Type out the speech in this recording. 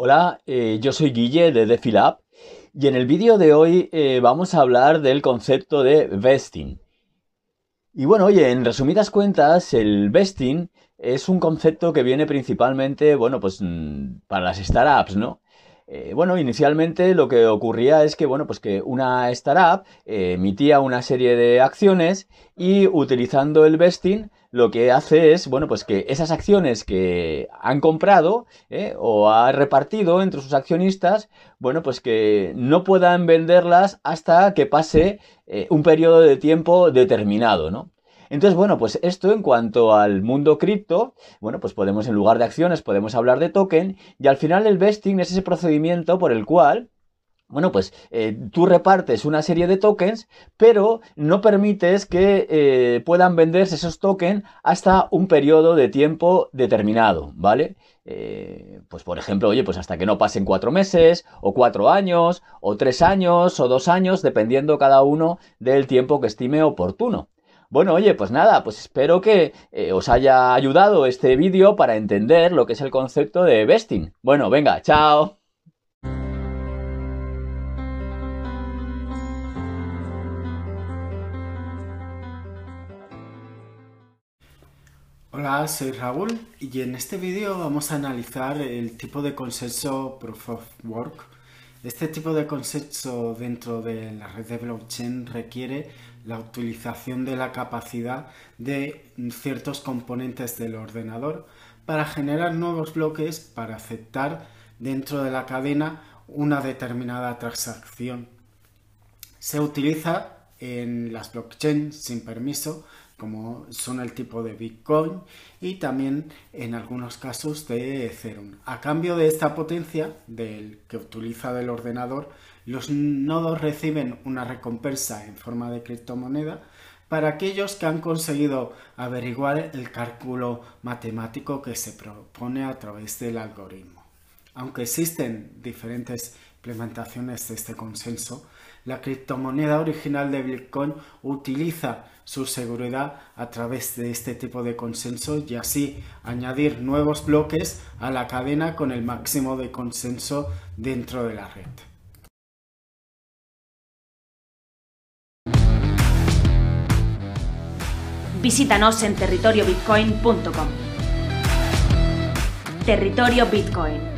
Hola, eh, yo soy Guille de DefiLab y en el vídeo de hoy eh, vamos a hablar del concepto de vesting. Y bueno, oye, en resumidas cuentas, el vesting es un concepto que viene principalmente, bueno, pues mm, para las startups, ¿no? Eh, bueno, inicialmente lo que ocurría es que, bueno, pues que una startup eh, emitía una serie de acciones y utilizando el vesting lo que hace es, bueno, pues que esas acciones que han comprado eh, o ha repartido entre sus accionistas, bueno, pues que no puedan venderlas hasta que pase un periodo de tiempo determinado, ¿no? Entonces, bueno, pues esto en cuanto al mundo cripto, bueno, pues podemos en lugar de acciones, podemos hablar de token y al final el vesting es ese procedimiento por el cual bueno, pues eh, tú repartes una serie de tokens, pero no permites que eh, puedan venderse esos tokens hasta un periodo de tiempo determinado, ¿vale? Eh, pues por ejemplo, oye, pues hasta que no pasen cuatro meses, o cuatro años, o tres años, o dos años, dependiendo cada uno del tiempo que estime oportuno. Bueno, oye, pues nada, pues espero que eh, os haya ayudado este vídeo para entender lo que es el concepto de vesting. Bueno, venga, chao. Hola, soy Raúl y en este vídeo vamos a analizar el tipo de consenso Proof of Work. Este tipo de consenso dentro de la red de blockchain requiere la utilización de la capacidad de ciertos componentes del ordenador para generar nuevos bloques para aceptar dentro de la cadena una determinada transacción. Se utiliza en las blockchains sin permiso como son el tipo de Bitcoin y también en algunos casos de Ethereum. A cambio de esta potencia del que utiliza del ordenador, los nodos reciben una recompensa en forma de criptomoneda para aquellos que han conseguido averiguar el cálculo matemático que se propone a través del algoritmo. Aunque existen diferentes implementaciones de este consenso, la criptomoneda original de Bitcoin utiliza su seguridad a través de este tipo de consenso y así añadir nuevos bloques a la cadena con el máximo de consenso dentro de la red. Visítanos en territoriobitcoin.com. Territorio Bitcoin.